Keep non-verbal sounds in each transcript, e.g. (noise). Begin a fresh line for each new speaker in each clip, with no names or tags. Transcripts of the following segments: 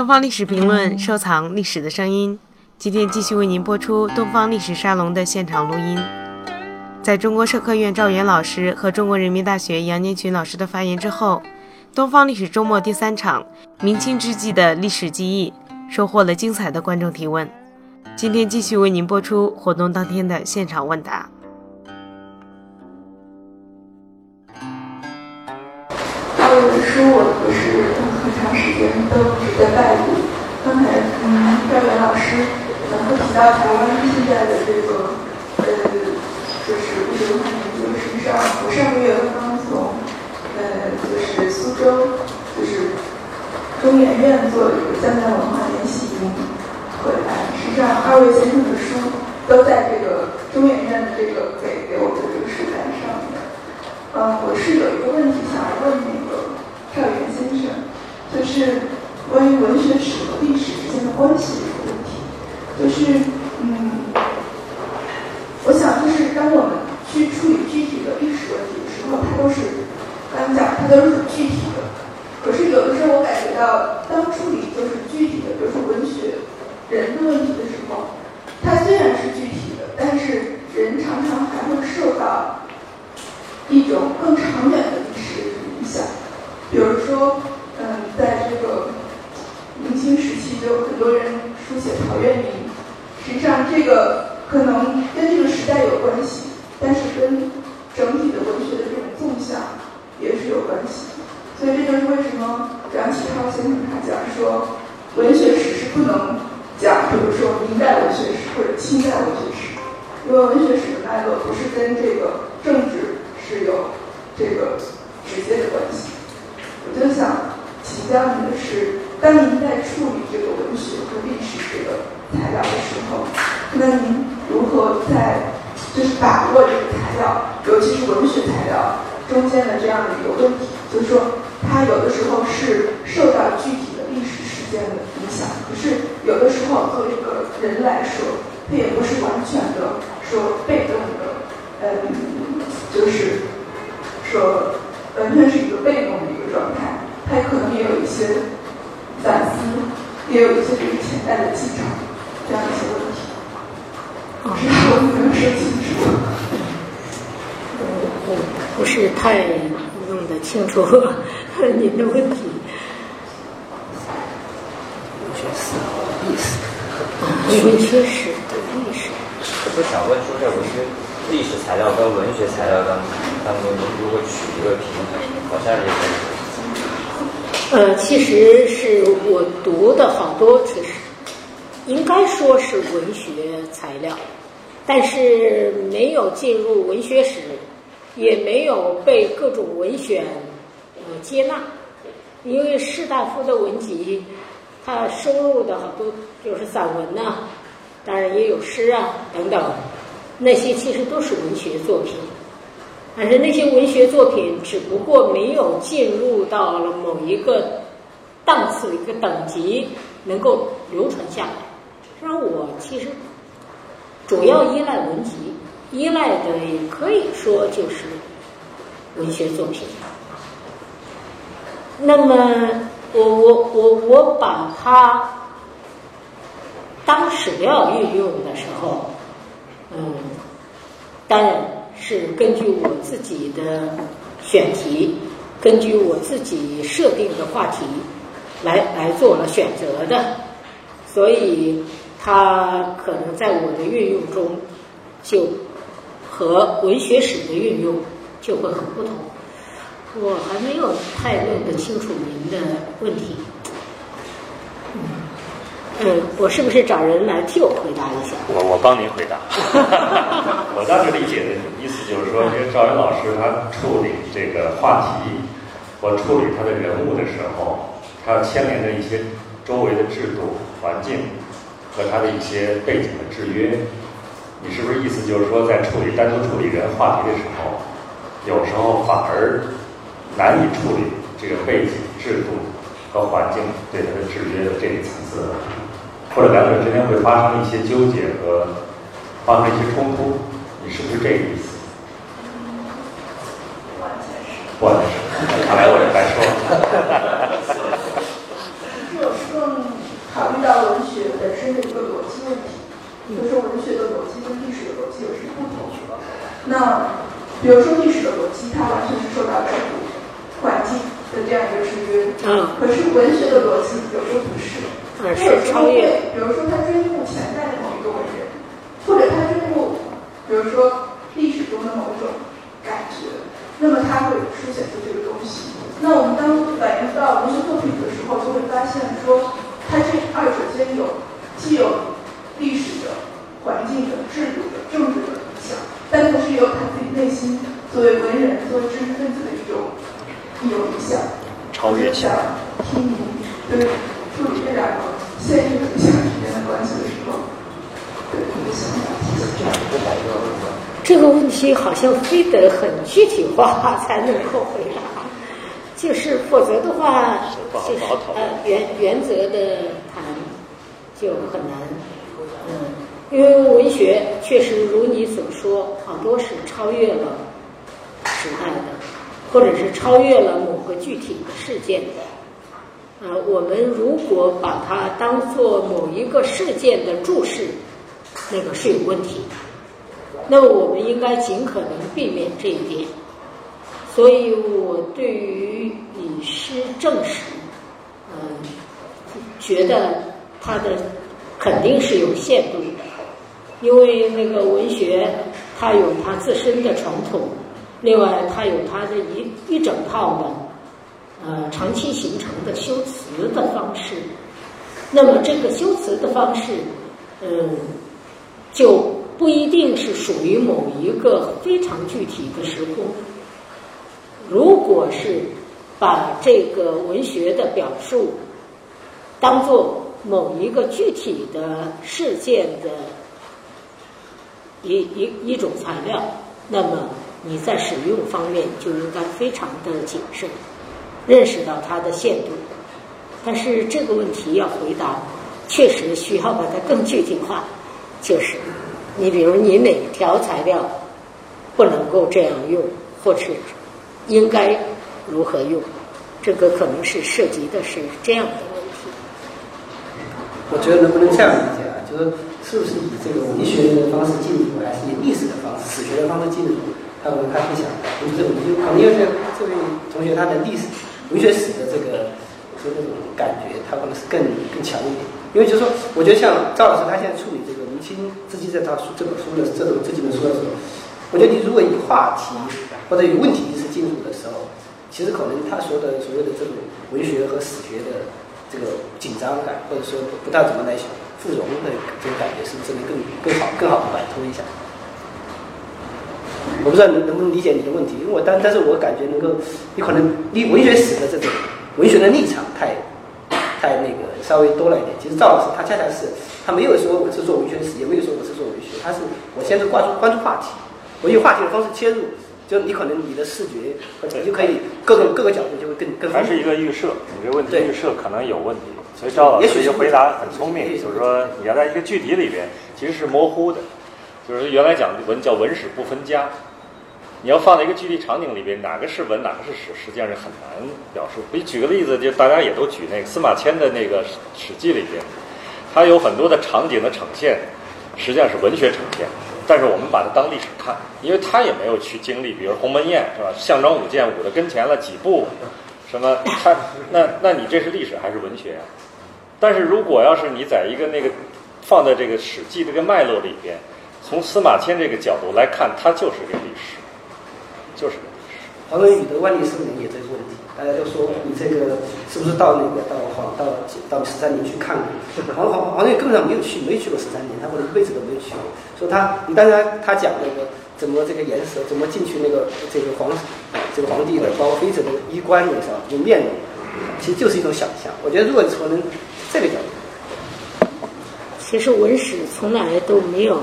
东方历史评论，收藏历史的声音。今天继续为您播出东方历史沙龙的现场录音。在中国社科院赵源老师和中国人民大学杨年群老师的发言之后，东方历史周末第三场明清之际的历史记忆收获了精彩的观众提问。今天继续为您播出活动当天的现场问答。
嗯，是我不是人都一直在拜读。刚才嗯，赵源老师能够提到台湾现在的这个呃，就是物质文化研究，实际上我上个月刚刚从呃，就是苏州，就是中研院做这个江南文化研习营回来。实际上，二位先生的书都在这个中研院的这个给给我的这个书单上面。嗯，我是有一个问题想要问那个赵源先生，就是关于文学史和历史之间的关系这个问题。就是嗯，我想就是当我们去处理具体的历史问题的时候，它都是刚讲它都是具体的。可是有的时候我感觉到，当处理就是具体的，比如说文学人的问题的时候，它虽然是具体的，但是人常常还会受到。一种更长远的历史的影响，比如说，嗯，在这个明清时期，就有很多人书写陶渊明，实际上这个可能跟这个时代有关系，但是跟整体的文学的这种纵向也是有关系。所以这就是为什么梁启超先生他讲说，文学史是不能讲，比如说明代文学史或者清代文学史，因为文学史的脉络不是跟这个政治。是有这个直接的关系。我就想请教您的是，当您在处理这个文学和历史这个材料的时候，那您如何在就是把握这个材料，尤其是文学材料中间的这样的一个问题？就是说，它有的时候是受到具体的历史事件的影响，可是有的时候作为一个人来说，他也不是完全的说被动的，嗯。就是说，完全是一个被动的一个状态，他可能也有一些反思，也有一些就是潜在的技巧，这样一些问题。不知道我有没有说清楚？
我不是太弄得清楚 (laughs) 您的问题。
文学史历史，
文学史的历史。
我想问说，在文学。历史材料跟文学材料当当中如果取一个平衡？好像也
呃，其实是我读的好多，其实应该说是文学材料，但是没有进入文学史，也没有被各种文选呃接纳，因为士大夫的文集，他收录的好多就是散文呐，当然也有诗啊等等。那些其实都是文学作品，但是那些文学作品只不过没有进入到了某一个档次、一个等级，能够流传下来。实际上，我其实主要依赖文集，依赖的也可以说就是文学作品。那么，我我我我把它当史料运用的时候。嗯，当然是根据我自己的选题，根据我自己设定的话题来来做了选择的，所以它可能在我的运用中就和文学史的运用就会很不同。我还没有太弄得清楚您的问题。嗯，我是不是找人来替我回答一下？
我我帮您回答。(laughs)
我当时理解的意思就是说，因为赵云老师他处理这个话题或处理他的人物的时候，他牵连着一些周围的制度环境和他的一些背景的制约。你是不是意思就是说，在处理单独处理人话题的时候，有时候反而难以处理这个背景制度和环境对他的制约的这一层次？或者两者之间会发生一些纠结和发生一些冲突，你是不是这个意思？
完全是。
完全是。看来我也白说了。
就更就是文学的逻辑跟历史的逻辑有什么不同？那比如说历史的逻辑，它完全是受到制度、环境的这样一个制约。
嗯。
可是文学的逻辑有时候不是，
而是超越。
比如说他追慕潜在的某一个文人，或者他追慕，比如说历史中的某种感觉，那么他会书写出这个东西。那我们当反映到文学作品的时候，就会发现说，它这二者间有既有历史的、环境的、制度的、政治的影响，但同时也有他自己内心作为文人、作为知识分子的一种一种影响。
超越性。
听你就是处理这两个现实和理想之间的关系的时候，对你的想法。
这个问题好像非得很具体化才能够回答。就是否则的话，就是呃原原则的谈就很难，嗯，因为文学确实如你所说，好多是超越了时代的，或者是超越了某个具体的事件的。呃，我们如果把它当做某一个事件的注释，那个是有问题。那么我们应该尽可能避免这一点。所以我对于以诗证实，嗯，觉得它的肯定是有限度的，因为那个文学它有它自身的传统，另外它有它的一一整套的呃长期形成的修辞的方式，那么这个修辞的方式，嗯，就不一定是属于某一个非常具体的时空。如果是把这个文学的表述当做某一个具体的事件的一一一种材料，那么你在使用方面就应该非常的谨慎，认识到它的限度。但是这个问题要回答，确实需要把它更具体化。就是你比如你哪条材料不能够这样用，或是。应该如何用？这个可能是涉及的是这样的问题。
我觉得能不能这样理解啊？就是是不是以这个文学的方式进入，还是以历史的方式、史学的方式进入？他可能他会想，就是这种，就可能因为这位同学他的历史、文学史的这个就那种感觉，他可能是更更强一点。因为就是说，我觉得像赵老师他现在处理这个明清之际这套书这本书的这种这几本书的时候，我觉得你如果以话题或者以问题意识进入的时候，其实可能他说的所谓的这种文学和史学的这个紧张感，或者说不知道怎么来附融的这种感觉，是不是能更更好更好的摆脱一下？我不知道能能不能理解你的问题，因为我但但是我感觉能够，你可能你文学史的这种文学的立场太太那个稍微多了一点。其实赵老师他恰恰是他没有说我是做文学史，也没有说我是做文学，他是我先是关注关注话题。我用话题的方式切入，就你可能你的视觉，你就可以各个各个角度就会更更。
还是一个预设，你这问题预设可能有问题，所以赵老师就回答很聪明，就是说你要在一个具体里边其实是模糊的，就是原来讲文叫文史不分家，你要放在一个具体场景里边，哪个是文哪个是史，实际上是很难表述。你举个例子，就大家也都举那个司马迁的那个《史记》里边，它有很多的场景的呈现，实际上是文学呈现。但是我们把它当历史看，因为他也没有去经历，比如鸿门宴是吧？项庄舞剑舞的跟前了几步，什么他那那你这是历史还是文学啊？但是如果要是你在一个那个放在这个史记这个脉络里边，从司马迁这个角度来看，它就是个历史，就是个历史。
黄文宇的万历十五年也这个问题。大家都说你这个是不是到那个到黄到到十三年去看过？黄黄黄岳根本上没有去，没去过十三年，他可能一辈子都没有去过。说他，你当然他讲那个怎么这个颜色，怎么进去那个这个皇这个皇帝的，包括妃子的衣冠那上有面容，其实就是一种想象。我觉得如果从这个角度，
其实文史从来都没有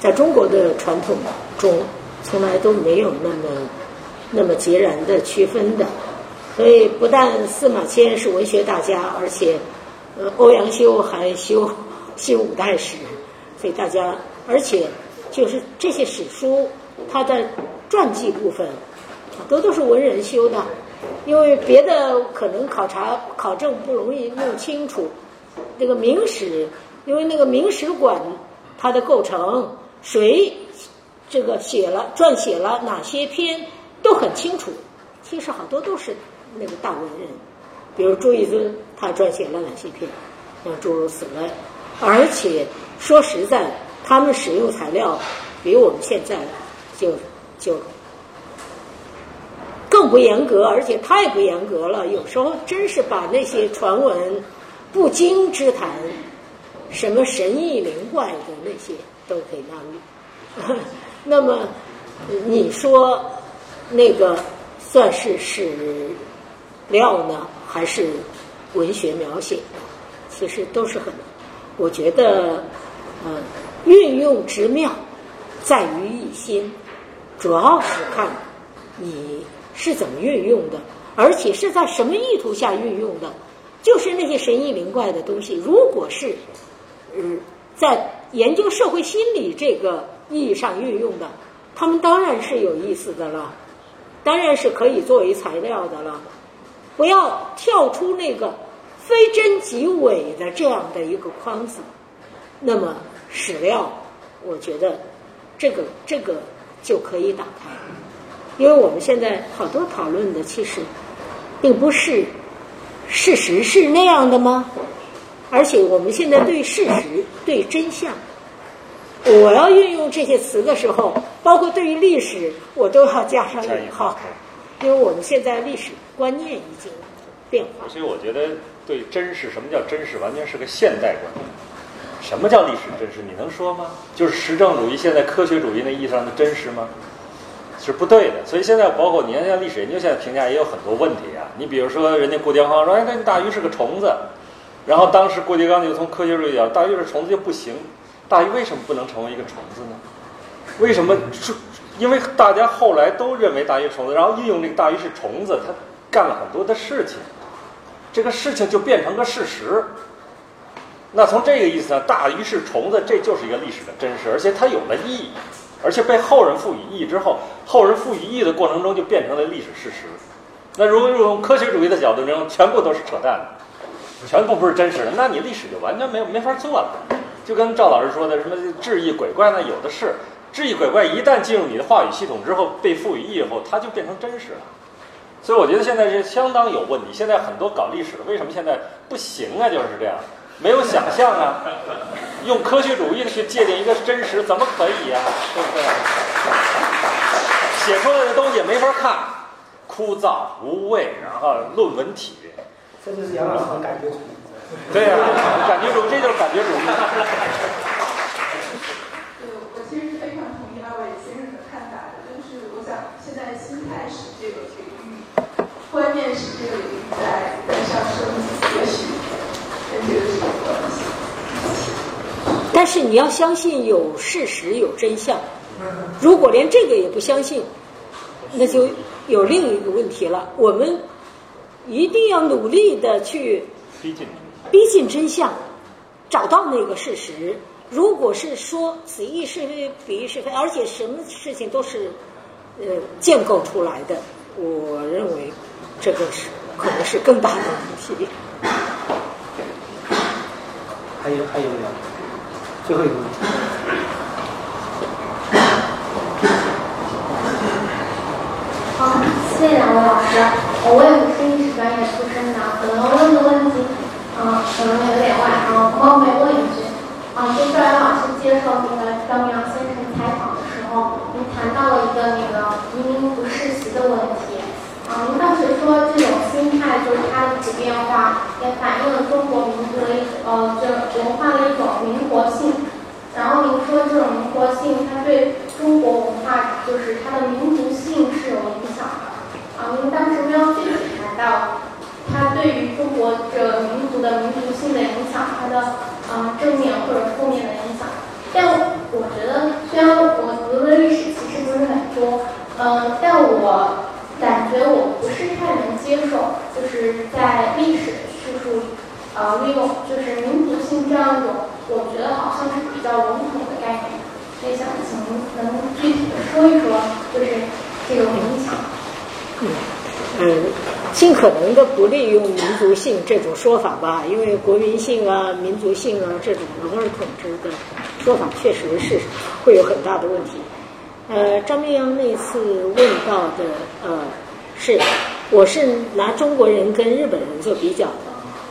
在中国的传统中从来都没有那么那么截然的区分的。所以，不但司马迁是文学大家，而且，呃，欧阳修还修新五代史，所以大家，而且就是这些史书，它的传记部分，都都是文人修的，因为别的可能考察考证不容易弄清楚。那个明史，因为那个明史馆它的构成，谁这个写了撰写了哪些篇都很清楚。其实好多都是那个大文人，比如朱一尊，他撰写了哪些篇，像诸如此类。而且说实在，他们使用材料比我们现在就就更不严格，而且太不严格了。有时候真是把那些传闻不经之谈，什么神异灵怪的那些都可以纳入。(laughs) 那么你说那个算是史料呢，还是文学描写？其实都是很，我觉得，呃，运用之妙在于一心，主要是看你是怎么运用的，而且是在什么意图下运用的。就是那些神异灵怪的东西，如果是，嗯，在研究社会心理这个意义上运用的，他们当然是有意思的了，当然是可以作为材料的了。不要跳出那个非真即伪的这样的一个框子，那么史料，我觉得这个这个就可以打开，因为我们现在好多讨论的其实并不是事实是那样的吗？而且我们现在对事实、对真相，我要运用这些词的时候，包括对于历史，我都要加上引号，因为我们现在历史观念已经变化。
所以我觉得对真实，什么叫真实，完全是个现代观念。什么叫历史真实？你能说吗？就是实证主义、现在科学主义那意义上的真实吗？是不对的。所以现在包括你看，像历史研究现在评价也有很多问题啊。你比如说，人家顾廷芳说：“哎，那大鱼是个虫子。”然后当时郭德纲就从科学主义讲，大鱼是虫子就不行。大鱼为什么不能成为一个虫子呢？为什么是？因为大家后来都认为大鱼虫子，然后运用这个大鱼是虫子，他干了很多的事情，这个事情就变成个事实。那从这个意思上，大鱼是虫子，这就是一个历史的真实，而且它有了意义，而且被后人赋予意义之后，后人赋予意义的过程中就变成了历史事实。那如果用科学主义的角度中，全部都是扯淡的。全部不是真实的，那你历史就完全没有没法做了。就跟赵老师说的，什么智异鬼怪，那有的是。智异鬼怪一旦进入你的话语系统之后，被赋予意义后，它就变成真实了。所以我觉得现在是相当有问题。现在很多搞历史的，为什么现在不行啊？就是这样，没有想象啊。用科学主义的去界定一个真实，怎么可以呀？对不对？写出来的东西没法看，枯燥无味，然后论文体。
这就是杨老师的感觉主义。
对呀、感觉主义，这就是感觉主义。
对，我其实非常同意二位先生的看法的，就是我想现在心态史这个领域、观念史这个领域在在上升，也许跟这个是有关系。
但是你要相信有事实、有真相。如果连这个也不相信，那就有另一个问题了。我们一定要努力的去
逼近。
逼近真相，找到那个事实。如果是说此义是非，彼义是非，而且什么事情都是呃建构出来的，我认为这个是可能是更大的问题。
还有还有没有？最后一个问题。
好，谢谢两位老师。我也不是历史专业出身的，可能问的问题，嗯、可能有点外行，不过没问一句。啊、就赵阳老师接受那个张明阳先生采访的时候，您谈到了一个那个移民不世袭的问题。啊、您当时说这种心态就是它的普遍化，也反映了中国民族的一呃这文化的一种灵活性。然后您说这种灵活性，它对中国文化就是它的民族性是有影响的。啊，您当时没有具体谈到它对于中国这个民族的民族性的影响，它的啊、正面或者负面的影响。但我觉得，虽然我读的历史其实不是很多，嗯、但我感觉我不是太能接受，就是在历史的叙述里，呃，利用就是民族性这样一种，我觉得好像是比较笼统的概念。所以想请您能具体的说一说，就是这种影响。
嗯，能的不利用民族性这种说法吧，因为国民性啊、民族性啊这种龙而统治的说法，确实是会有很大的问题。呃，张明阳那次问到的，呃，是我是拿中国人跟日本人做比较的。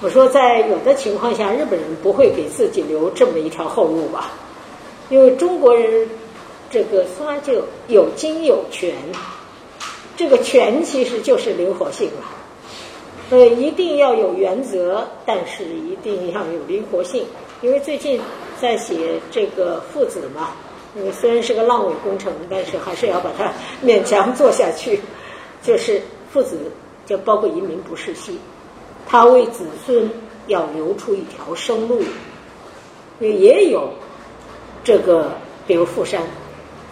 我说，在有的情况下，日本人不会给自己留这么一条后路吧？因为中国人这个从来就有精有权。这个权其实就是灵活性了，呃，一定要有原则，但是一定要有灵活性。因为最近在写这个父子嘛，呃，虽然是个烂尾工程，但是还是要把它勉强做下去。就是父子，就包括移民不世袭，他为子孙要留出一条生路。也有这个，比如富山，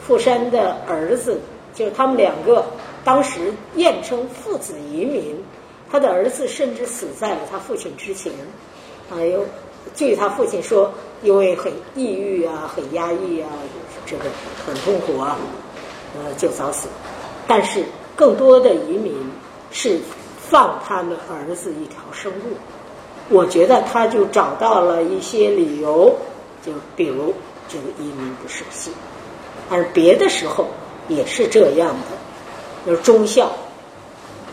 富山的儿子，就是他们两个。当时验称父子移民，他的儿子甚至死在了他父亲之前。啊，有据他父亲说，因为很抑郁啊，很压抑啊，这个很痛苦啊，呃，就早死。但是更多的移民是放他们儿子一条生路。我觉得他就找到了一些理由，就比如这个移民不守信，而别的时候也是这样的。就是忠孝，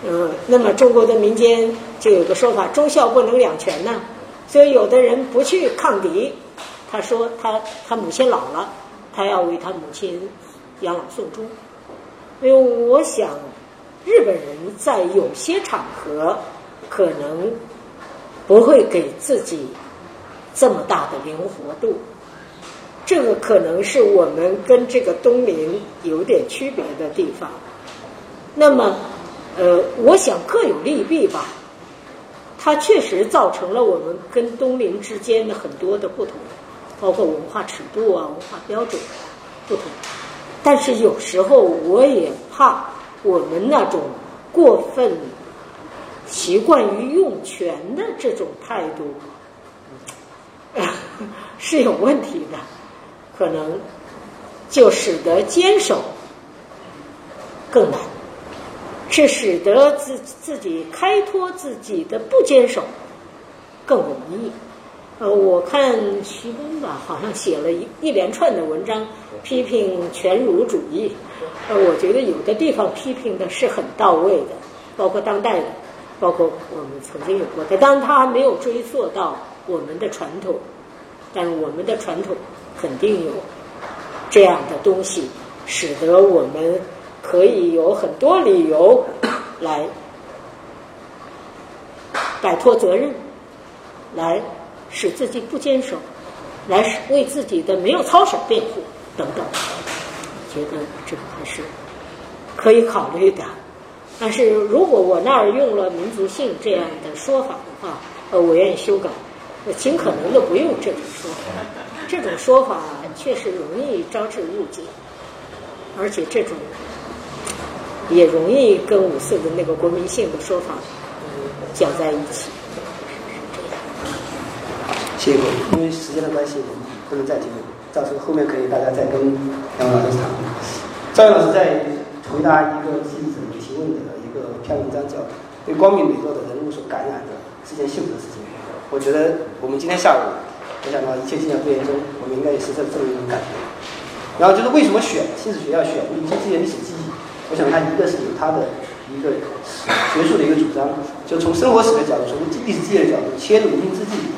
嗯，那么中国的民间就有个说法，忠孝不能两全呢。所以有的人不去抗敌，他说他他母亲老了，他要为他母亲养老送终。因为我想，日本人在有些场合可能不会给自己这么大的灵活度，这个可能是我们跟这个东明有点区别的地方。那么，呃，我想各有利弊吧。它确实造成了我们跟东邻之间的很多的不同，包括文化尺度啊、文化标准不同。但是有时候我也怕我们那种过分习惯于用权的这种态度 (laughs) 是有问题的，可能就使得坚守更难。是使得自自己开拓自己的不坚守更容易。呃，我看徐根吧，好像写了一一连串的文章批评全儒主义。呃，我觉得有的地方批评的是很到位的，包括当代的，包括我们曾经有过的。当然，他还没有追溯到我们的传统，但我们的传统肯定有这样的东西，使得我们。可以有很多理由来摆脱责任，来使自己不坚守，来为自己的没有操守辩护等等。觉得这个还是可以考虑的。但是如果我那儿用了民族性这样的说法的话，呃，我愿意修改，我尽可能的不用这种说法。这种说法确实容易招致误解，而且这种。也容易跟五四的那个国民性的说法搅在一起。
谢谢。各位，因为时间的关系，我们不能再提问，到时候后面可以大家再跟杨老师谈。赵老师在回答一个记者提问的一个篇文章，叫《被光明磊落的人物所感染的是件幸福的事情》。我觉得我们今天下午，我想到一切尽在不言中，我们应该也是这这么一种感觉。然后就是为什么选新史学要选民族这些历史记忆？我想，他一个是有他的一个学术的一个主张，就从生活史的角度，从历史记忆的角度切入民之际，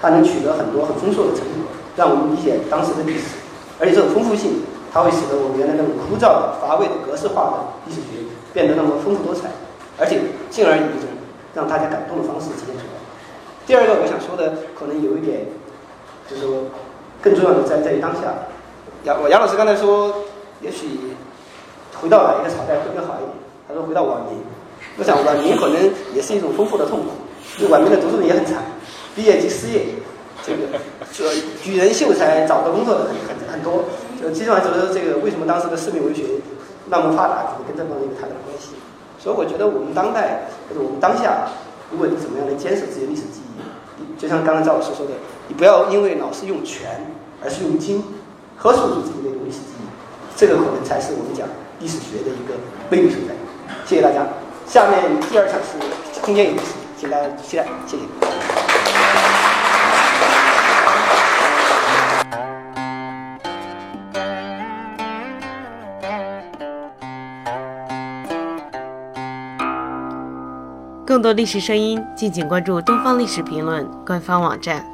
他能取得很多很丰硕的成果，让我们理解当时的历史。而且这种丰富性，它会使得我们原来那种枯燥的、乏味的格式化的历史学变得那么丰富多彩，而且进而以一种让大家感动的方式体现出来。第二个，我想说的可能有一点，就是说更重要的在在于当下。杨杨老师刚才说，也许。回到哪一个朝代会更好一点？他说回到晚明。我想晚明可能也是一种丰富的痛苦，因为晚明的读书人也很惨，毕业即失业，这个这举人秀才找不到工作的很很很多。就基本上就是这个为什么当时的市民文学那么发达，可能跟这方面有太大的关系。所以我觉得我们当代或者我们当下，如果你怎么样能坚守自己的历史记忆，就像刚刚赵老师说的，你不要因为老是用权，而是用精，喝守住自己的历史记忆，这个可能才是我们讲。历史学的一个悲剧所在。谢谢大家。下面第二场是空间与历史，请大家期待，谢谢。
更多历史声音，敬请关注东方历史评论官方网站。